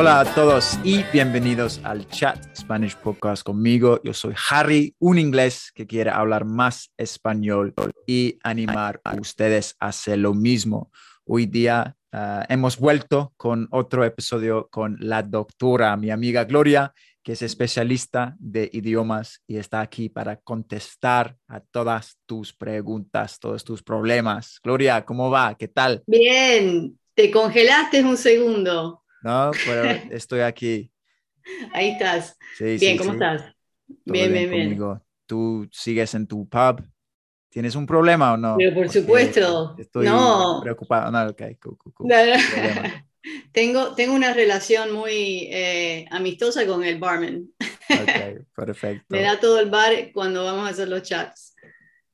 Hola a todos y bienvenidos al Chat Spanish Podcast conmigo. Yo soy Harry, un inglés que quiere hablar más español y animar a ustedes a hacer lo mismo. Hoy día uh, hemos vuelto con otro episodio con la doctora, mi amiga Gloria, que es especialista de idiomas y está aquí para contestar a todas tus preguntas, todos tus problemas. Gloria, ¿cómo va? ¿Qué tal? Bien, te congelaste un segundo. No, pero estoy aquí. Ahí estás. Sí, bien, sí, ¿cómo sí. estás? Bien, bien, bien. ¿Tú sigues en tu pub? ¿Tienes un problema o no? Pero por Porque supuesto. Estoy No. preocupado. No, ok, cool, cool, cool. Tengo, tengo una relación muy eh, amistosa con el barman. Ok, perfecto. Me da todo el bar cuando vamos a hacer los chats.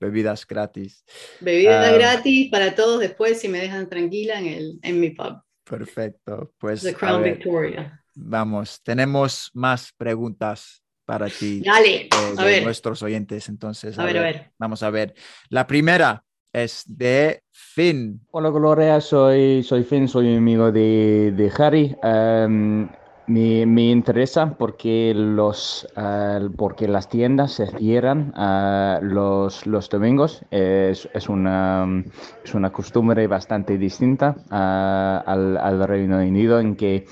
Bebidas gratis. Bebidas Ah. gratis para todos después si me dejan tranquila en, el, en mi pub. Perfecto. Pues The Crown ver, Victoria. vamos. Tenemos más preguntas para ti. Dale, de, a de ver, nuestros oyentes. Entonces, a ver, a ver. Vamos a ver. La primera es de Finn. Hola Gloria, soy, soy Finn, soy amigo de, de Harry. Em, me, me interesa porque, los, eh, porque las tiendas se cierran eh, los, los domingos. Es, es, una, es una costumbre bastante distinta eh, al, Reino Unido en que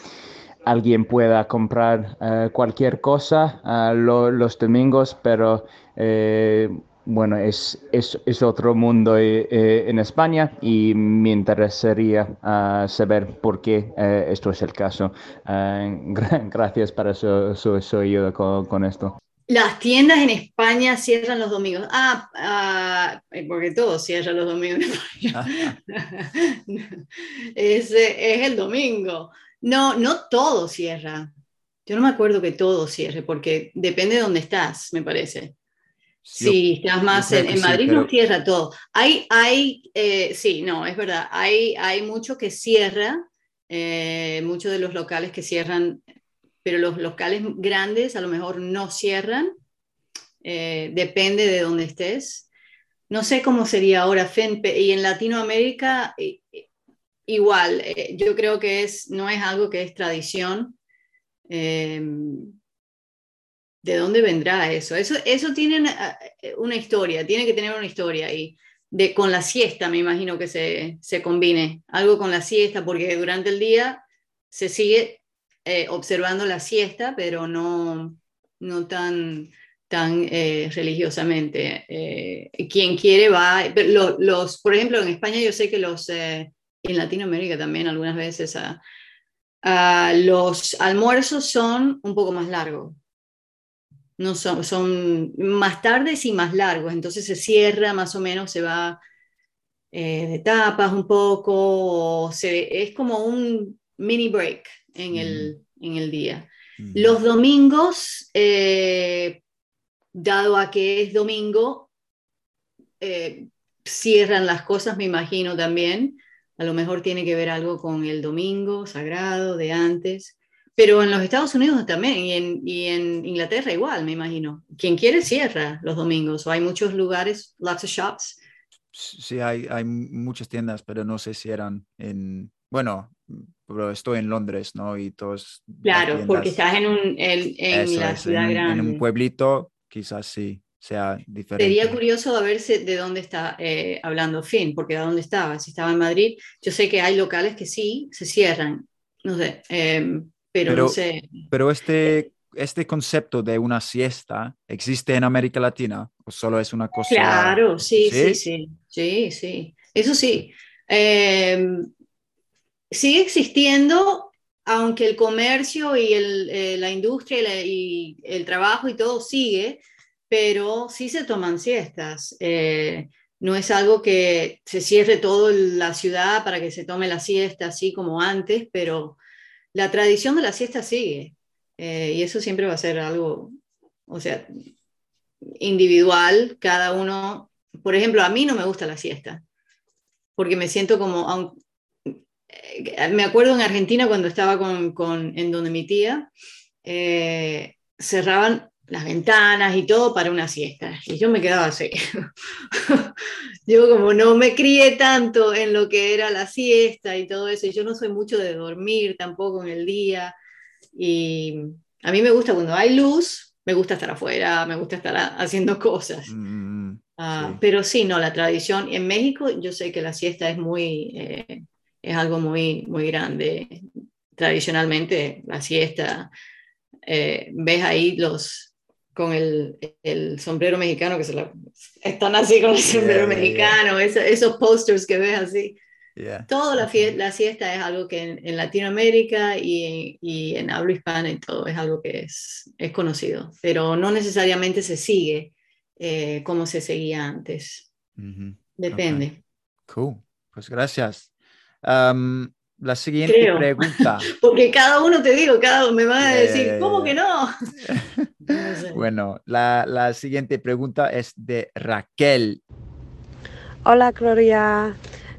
alguien pueda comprar cualquier cosa lo- los domingos, pero eh, bueno, es, es, es otro mundo eh, eh, en España y me interesaría ah, saber por qué eh, esto es el caso. Ah, gra- gracias para su, su, su ayuda con, esto. Las tiendas en España cierran los domingos. Ah, ah, porque todo cierra los domingos es, es el domingo. No, no todo cierra. Yo no me acuerdo que todo cierre, porque depende de dónde estás, me parece. Si estás más en, en sí, Madrid, pero- no cierra todo. Hay, hay eh, sí, no, es verdad. Hay, hay mucho que cierra, eh, muchos de los locales que cierran, pero los locales grandes a lo mejor no cierran. Eh, depende de dónde estés. No sé cómo sería ahora FENPE y en Latinoamérica igual. yo creo que es, no es algo que es tradición. Eh, ¿De dónde vendrá eso? Eso, eso tiene una, una historia, tiene que tener una historia y de, con la siesta me imagino que se, se combine, algo con la siesta, porque durante el día se sigue eh, observando la siesta, pero no, no tan, tan eh, religiosamente. Eh, quien quiere va, pero lo- los, por ejemplo, en España yo sé que los, eh, en Latinoamérica también algunas veces, ah, ah, los almuerzos son un poco más largos no son, son más tardes y más largos, entonces se cierra más o menos, se va eh, de tapas un poco, se, es como un mini break en el, en el día. Mm. Los domingos, eh, dado a que es domingo, eh, cierran las cosas, me imagino también. A lo mejor tiene que ver algo con el domingo sagrado de antes. Pero en los Estados Unidos también y en, y en Inglaterra igual, me imagino. Quien quiere cierra los domingos. O hay muchos lugares, lots of shops. Sí, hay, hay muchas tiendas, pero no sé si eran en, bueno, pero estoy en Londres, ¿no? Y todos... Claro, porque estás en, un, en, en Eso la ciudad en, grande. en un pueblito, quizás sí, sea diferente. Sería curioso a ver de dónde está eh, hablando Finn, porque de dónde estaba. Si estaba en Madrid, yo sé que hay locales que sí se cierran, no sé, eh, pero, Pero- no sé. Pero este, este concepto de una siesta existe en América Latina o solo es una cosa? Claro, sí, sí, sí, sí, sí, Eso sí. Em, sigue existiendo, aunque el comercio y eh, la industria y, el trabajo y todo sigue, pero sí se toman siestas. Eh, no es algo que se cierre toda la ciudad para que se tome la siesta así como antes, pero la tradición de la siesta sigue. Eh, y eso siempre va a ser algo, o sea, individual, cada uno. Por ejemplo, a mí no me gusta la siesta, porque me siento como, eh, me acuerdo en Argentina cuando estaba con, en donde mi tía, eh, cerraban las ventanas y todo para una siesta. Y yo me quedaba así. yo como no me crié tanto en lo que era la siesta y todo eso, y yo no soy mucho de dormir tampoco en el día. Y a mí me gusta cuando hay luz, me gusta estar afuera, me gusta estar haciendo cosas. Mm, mm, ah, pero sí, no, la tradición. En México yo sé que la siesta es muy, eh, es algo muy, muy grande. Tradicionalmente la siesta, eh, ves ahí los, con el, el, sombrero mexicano, que se la, están así con el sombrero mexicano, esos posters que ves así. Toda la, la, siesta es algo que en, Latinoamérica y, y, en habla hispana y todo es algo que es, es conocido, pero no necesariamente se sigue eh, como se seguía antes. Depende. Cool. Pues gracias. Um, la siguiente pregunta. Porque cada uno, te digo, cada uno me va a decir, ¿cómo que no? Bueno, la, la, siguiente pregunta es de Raquel. Hola, Gloria.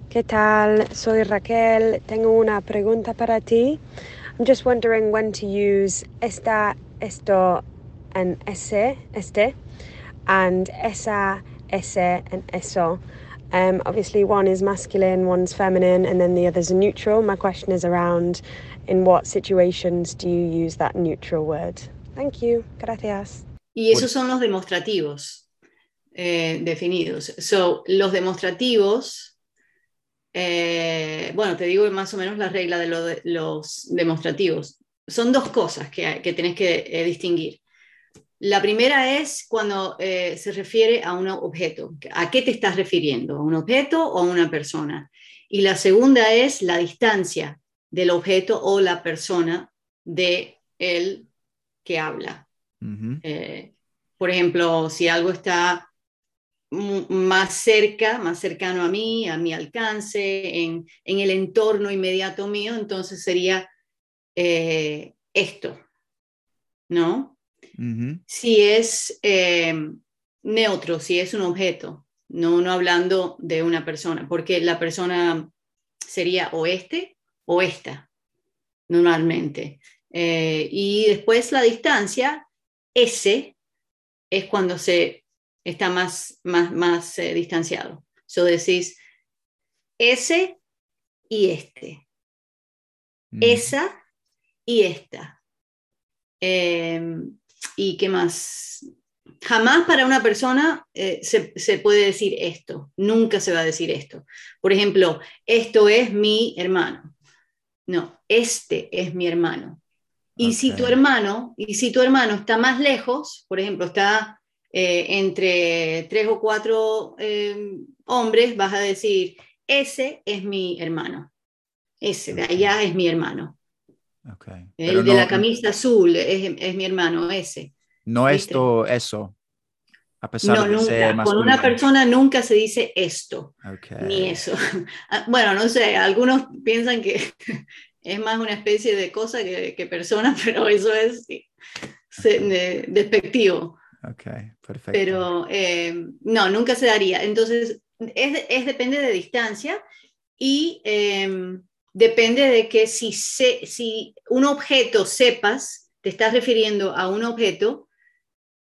¿Qué tal? Soy Raquel. Tengo una pregunta para ti. I'm just wondering when to use esta, esto, and ese, este, and esa, ese, and eso. Um, obviously, one is masculine, one's feminine, and then the other's a neutral. My question is around in what situations do you use that neutral word? Thank you. Gracias. Y esos son los demostrativos eh, definidos. So, los demostrativos, eh, bueno, te digo más o menos la regla de, lo de los demostrativos. Son dos cosas que, que tenés que eh, distinguir. La primera es cuando eh, se refiere a un objeto. ¿A qué te estás refiriendo? ¿A un objeto o a una persona? Y la segunda es la distancia del objeto o la persona de el que habla. Eh, por ejemplo, si algo está más cerca, más cercano a mí, a mi alcance, en, el entorno inmediato mío, entonces sería eh, esto, ¿no? si es eh, neutro, si es un objeto, no, no hablando de una persona, porque la persona sería o este o esta, normalmente. Eh, y después la distancia, S, es cuando se está más, más, más eh, distanciado. So decís S y este. Esa y esta. Em, ¿Y qué más? Jamás para una persona eh, se, puede decir esto, nunca se va a decir esto. Por ejemplo, esto es mi hermano. No, este es mi hermano. Y si tu hermano, y si tu hermano está más lejos, por ejemplo, está eh, entre tres o cuatro eh, hombres, vas a decir, ese es mi hermano. Ese de allá es mi hermano. El de la camisa azul es, mi hermano, ese. No esto, eso. A pesar de nunca. ser Con una persona nunca se dice esto, ni eso. Ah, bueno, no sé, algunos piensan que es más una especie de cosa que, persona, pero eso es despectivo. Ok, perfecto. Pero eh, no, nunca se daría. Entonces, es, depende de distancia y em, depende de que si, si un objeto sepas, te estás refiriendo a un objeto,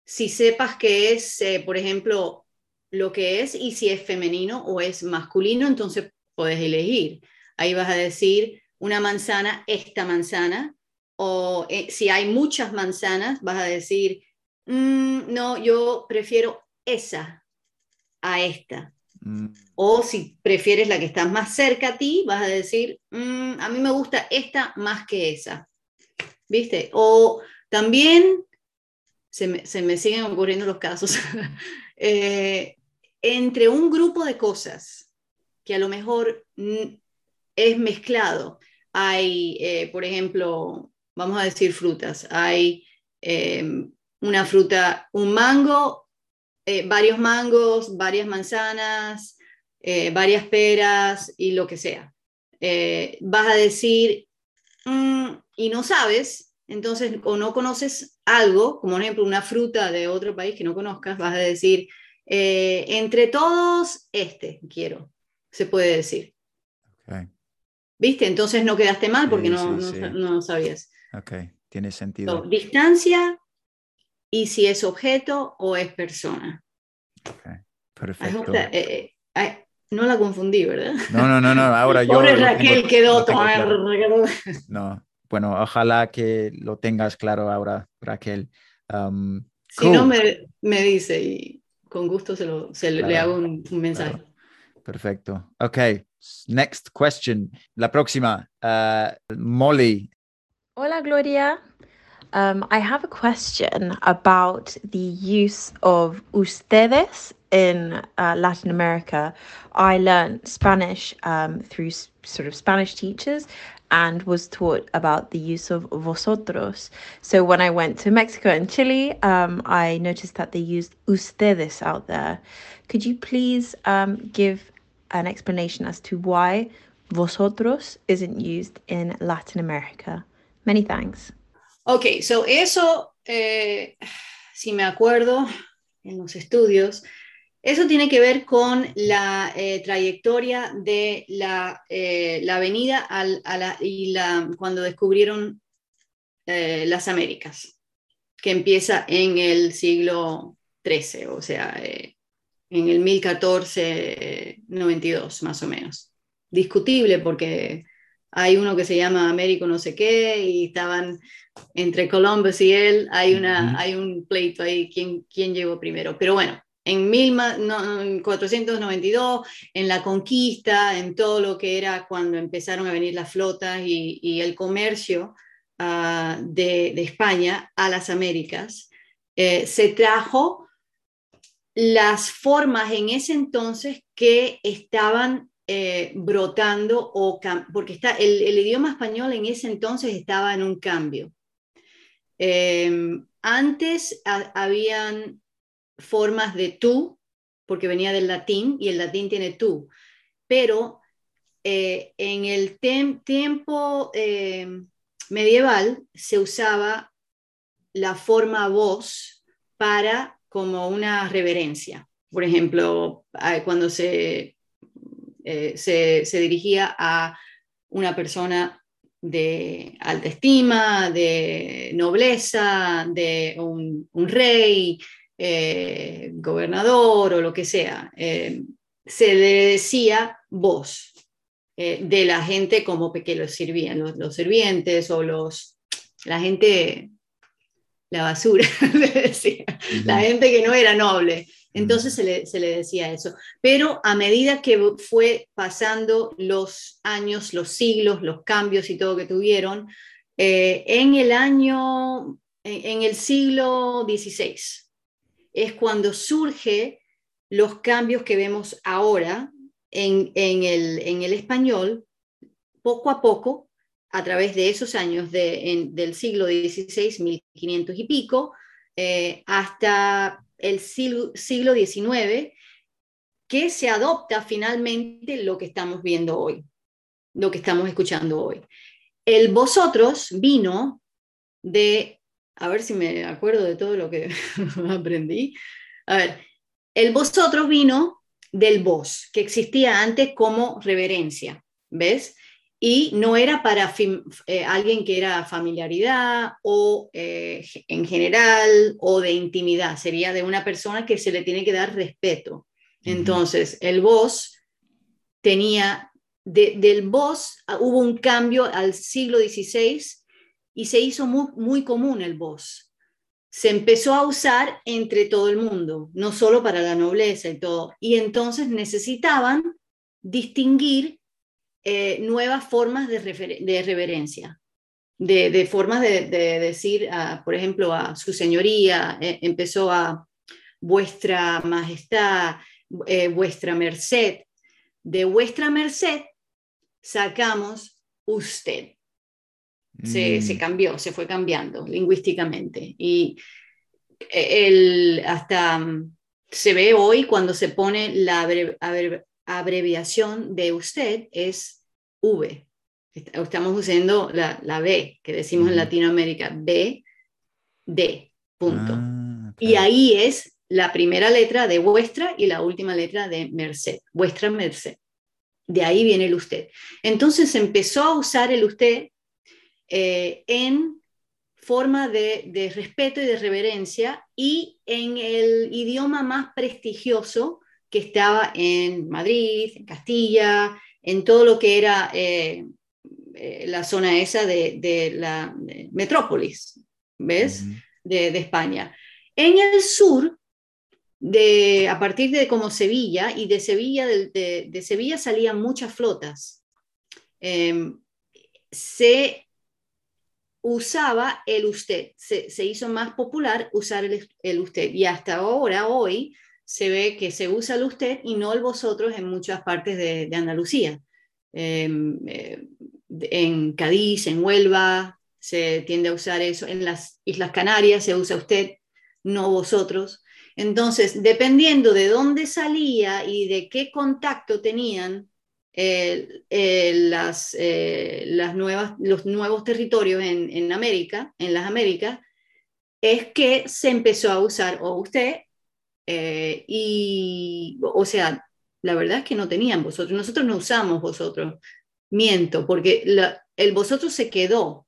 si sepas que es, eh, por ejemplo, lo que es y si es femenino o es masculino, entonces puedes elegir. Ahí vas a decir una manzana, esta manzana, o eh, si hay muchas manzanas, vas a decir, mm, no, yo prefiero esa a esta. Mm. O si prefieres la que está más cerca a ti, vas a decir, mm, a mí me gusta esta más que esa. ¿Viste? O También se me, se me siguen ocurriendo los casos. eh, entre un grupo de cosas que a lo mejor es mezclado, hay, eh, por ejemplo, vamos a decir frutas, hay eh, una fruta, un mango, eh, varios mangos, varias manzanas, varias peras y lo que sea. vas a decir, mm", y no sabes, entonces, o no conoces algo, como por ejemplo una fruta de otro país que no conozcas, vas a decir, entre todos, este quiero, se puede decir. ¿Viste? Entonces no quedaste mal porque no, no, sabías. Ok, tiene sentido. distancia y si es objeto o es persona. Ok, perfecto. Eh, eh, no la confundí, ¿verdad? No, no, no, no. Ahora yo. Pobre Raquel quedó. No, bueno, ojalá que lo tengas claro ahora, Raquel. Um, si no, me, me, dice y con gusto se, lo, se le hago un, mensaje. Perfecto. Ok, Next question. La próxima, uh, Molly. Hola, Gloria. Um, I have a question about the use of ustedes in uh, Latin America. I learned Spanish um, through sort of Spanish teachers and was taught about the use of vosotros. So when I went to Mexico and Chile, um, I noticed that they used ustedes out there. Could you please um, give an explanation as to why vosotros isn't used in Latin America. Many thanks. Ok, so eso, eh, si me acuerdo en los estudios, eso tiene que ver con la eh, trayectoria de la, eh, avenida al, a la, y la, cuando descubrieron eh, las Américas, que empieza en el siglo XIII, o sea, eh, en el 1492, más o menos. Discutible porque hay uno que se llama Américo no sé qué y estaban entre Columbus y él, hay, una, hay un pleito ahí, ¿quién, quién llegó primero? Pero bueno, en 1492, en la conquista, en todo lo que era cuando empezaron a venir las flotas y, el comercio ah, de, España a las Américas, eh, se trajo las formas en ese entonces que estaban eh, brotando, o porque está, el, idioma español en ese entonces estaba en un cambio. Em, antes habían formas de tú, porque venía del latín y el latín tiene tú, pero eh, en el tiempo em, medieval se usaba la forma voz para como una reverencia. Por ejemplo, cuando se, eh, se, dirigía a una persona de alta estima, de nobleza, de un, rey, eh, gobernador o lo que sea. Eh, se le decía voz de la gente como que los sirvían, los, los, sirvientes o los, la gente la basura, decía, la gente que no era noble. Entonces se le, decía eso. Pero a medida que fue pasando los años, los siglos, los cambios y todo que tuvieron, eh, en el año, en, el siglo XVI, es cuando surge los cambios que vemos ahora en, el, en el español, poco a poco, a través de esos años del siglo XVI, 1500 y pico, eh, hasta el siglo, XIX, que se adopta finalmente lo que estamos viendo hoy, lo que estamos escuchando hoy. El vosotros vino de, a ver si me acuerdo de todo lo que aprendí, a ver, el vosotros vino del vos, que existía antes como reverencia, ¿ves? Y no era para eh, alguien que era familiaridad o eh, en general o de intimidad, sería de una persona que se le tiene que dar respeto. Entonces, el voz tenía, del voz ah, hubo un cambio al siglo XVI y se hizo muy, muy común el voz. Se empezó a usar entre todo el mundo, no solo para la nobleza y todo. Y entonces necesitaban distinguir eh, nuevas formas de, reverencia. de, de formas de, de decir, a, por ejemplo, a su señoría, eh, empezó a vuestra majestad, eh, vuestra merced. De vuestra merced sacamos usted. Se, se Mm, cambió, se fue cambiando lingüísticamente. Y el, hasta mm, se ve hoy cuando se pone la abre- abre- abreviación de usted es V. Est- Estamos usando la, la B, que decimos en. Latinoamérica, B, D, punto. ah, Y ahí es la primera letra de vuestra y la última letra de merced, vuestra merced. De ahí viene el usted. Entonces empezó a usar el usted eh, en forma de, de respeto y de reverencia y en el idioma más prestigioso que estaba en Madrid, en Castilla, en todo lo que era eh, eh, la zona esa de, de la de metrópolis, ¿ves? De, de España. En el sur, de, a partir de como Sevilla, y de Sevilla, de, Sevilla salían muchas flotas, eh, se usaba el usted, se, se hizo más popular usar el, el usted, y hasta ahora, hoy, se ve que se usa el usted y no el vosotros en muchas partes de, Andalucía. Eh, eh, en Cádiz, en Huelva, se tiende a usar eso. En las Islas Canarias se usa usted, no vosotros. Entonces, dependiendo de dónde salía y de qué contacto tenían las, eh, las nuevas, los nuevos territorios en, en América, en las Américas, es que se empezó a usar o usted eh, y, o sea, la verdad es que no tenían vosotros. Nosotros no usamos vosotros. Miento, porque la- el vosotros se quedó,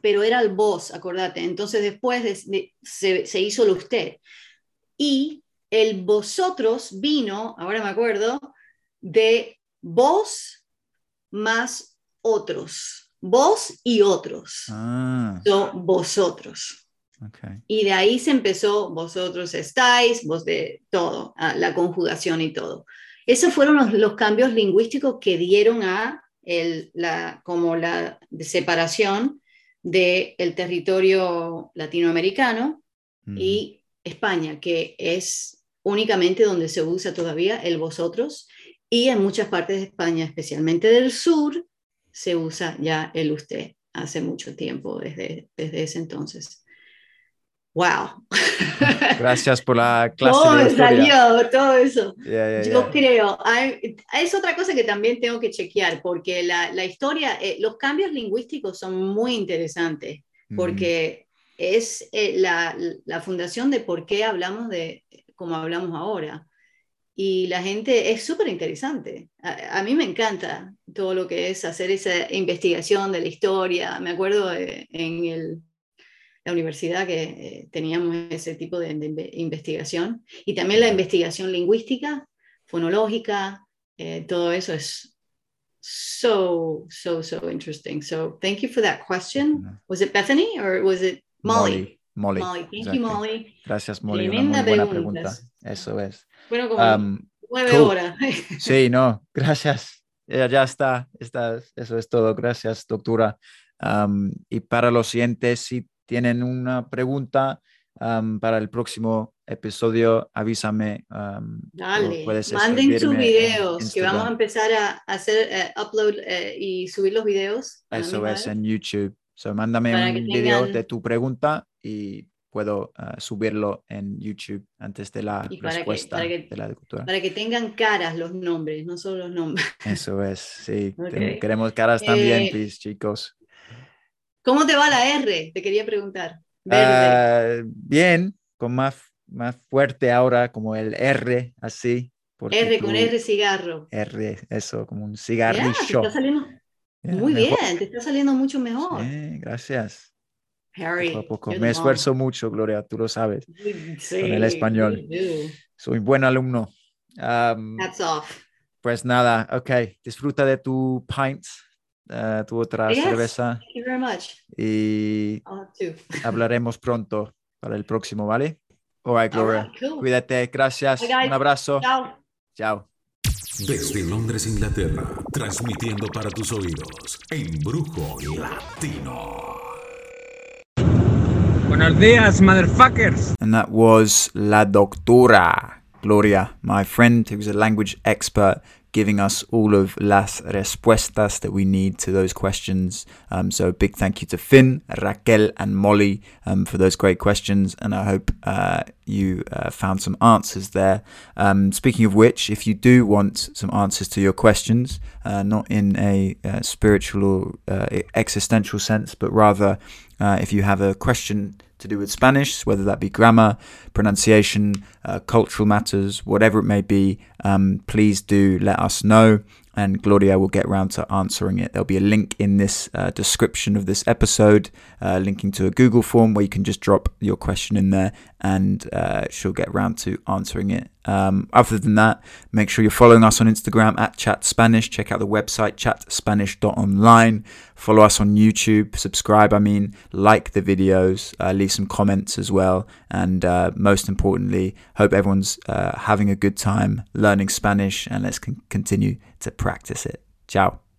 pero era el vos, acordate. Entonces después de- de- se, se hizo el usted. Y el vosotros vino, ahora me acuerdo, de vos más otros. Vos y otros. Ah, vosotros. Ok. Y de ahí se empezó, vosotros estáis, vos de todo, la conjugación y todo. Esos fueron los, los cambios lingüísticos que dieron a el, la, como la separación del territorio latinoamericano Ujú. y España, que es únicamente donde se usa todavía el vosotros, y en muchas partes de España, especialmente del sur, se usa ya el usted hace mucho tiempo, desde, desde ese entonces. ¡Wow! Gracias por la clase ¿Cómo de salió todo eso? Ya, ya, Yo creo, hay- es otra cosa que también tengo que chequear, porque la, la historia, eh, los cambios lingüísticos son muy interesantes, porque es eh, la, la fundación de por qué hablamos de como hablamos ahora. Y la gente es súper interesante. A, a mí me encanta todo lo que es hacer esa investigación de la historia. Me acuerdo eh, en el- la universidad que eh, teníamos ese tipo de, de investigación. Y también la investigación lingüística, fonológica, eh, todo eso es so, so, so interesting. So thank you for that question. Was it Bethany or was it Molly? Molly. Molly, thank exactly. you, Molly. Gracias, Molly. Una Tremenda muy buena pregunta. Eso es. Bueno, como Am, nueve cool. horas. Sí, no, gracias. Ya, ya está, está, eso es todo. Gracias, doctora. Am, y para los siguientes, si tienen una pregunta am, para el próximo episodio, avísame. am, o Dale, manden sus videos, que vamos a empezar a hacer eh, upload eh, y subir los videos. Eso es en YouTube. So, mándame Para un que video tengan- de tu pregunta y puedo ah, subirlo en YouTube antes de la Y para que- respuesta para que- de la doctora. Para que tengan caras los nombres, no solo los nombres. Eso es, sí. Ten- Ok. Queremos caras también, Eh, please, chicos. ¿Cómo te va la R? Te quería preguntar. Verde. Ah, bien, con más, más fuerte ahora, como el R, así. R con tú- R cigarro. R, eso, como un Ya, te cigarrillo. está saliendo Ya, muy mejor. bien, te está saliendo mucho mejor. Sí, gracias. Harry. Poco a poco. Me esfuerzo mucho, Gloria, tú lo sabes. Sí, con el español. Soy buen alumno. Am, Hats off. pues nada, ok. Disfruta de tu pint, eh, tu otra Yes. cerveza Thank you very much. y I'll have to. hablaremos pronto para el próximo, ¿vale? All right, All Gloria. right, cool. Cuídate, gracias. Bye. Un abrazo. Chao. Chao. Desde Londres, Inglaterra, transmitiendo para tus oídos, Embrujo Latino. Buenos días, motherfuckers. And that was La Doctora Gloria, my friend who's a language expert giving us all of las respuestas that we need to those questions. Um, so, a big thank you to Finn, Raquel, and Molly um, for those great questions. And I hope uh, you uh, found some answers there. Um, speaking of which, if you do want some answers to your questions, uh, not in a uh, spiritual or uh, existential sense, but rather uh, if you have a question to do with Spanish, whether that be grammar, pronunciation, uh, cultural matters, whatever it may be, um, please do let us know and Gloria will get round to answering it. There'll be a link in this uh, description of this episode, uh, linking to a Google form where you can just drop your question in there and uh, she'll get round to answering it. Um, other than that, make sure you're following us on Instagram at Chat Spanish. Check out the website chatspanish.online. Follow us on YouTube. Subscribe, I mean, like the videos, uh, leave some comments as well. And uh, most importantly, hope everyone's uh, having a good time learning Spanish and let's con- continue to practice it. Ciao.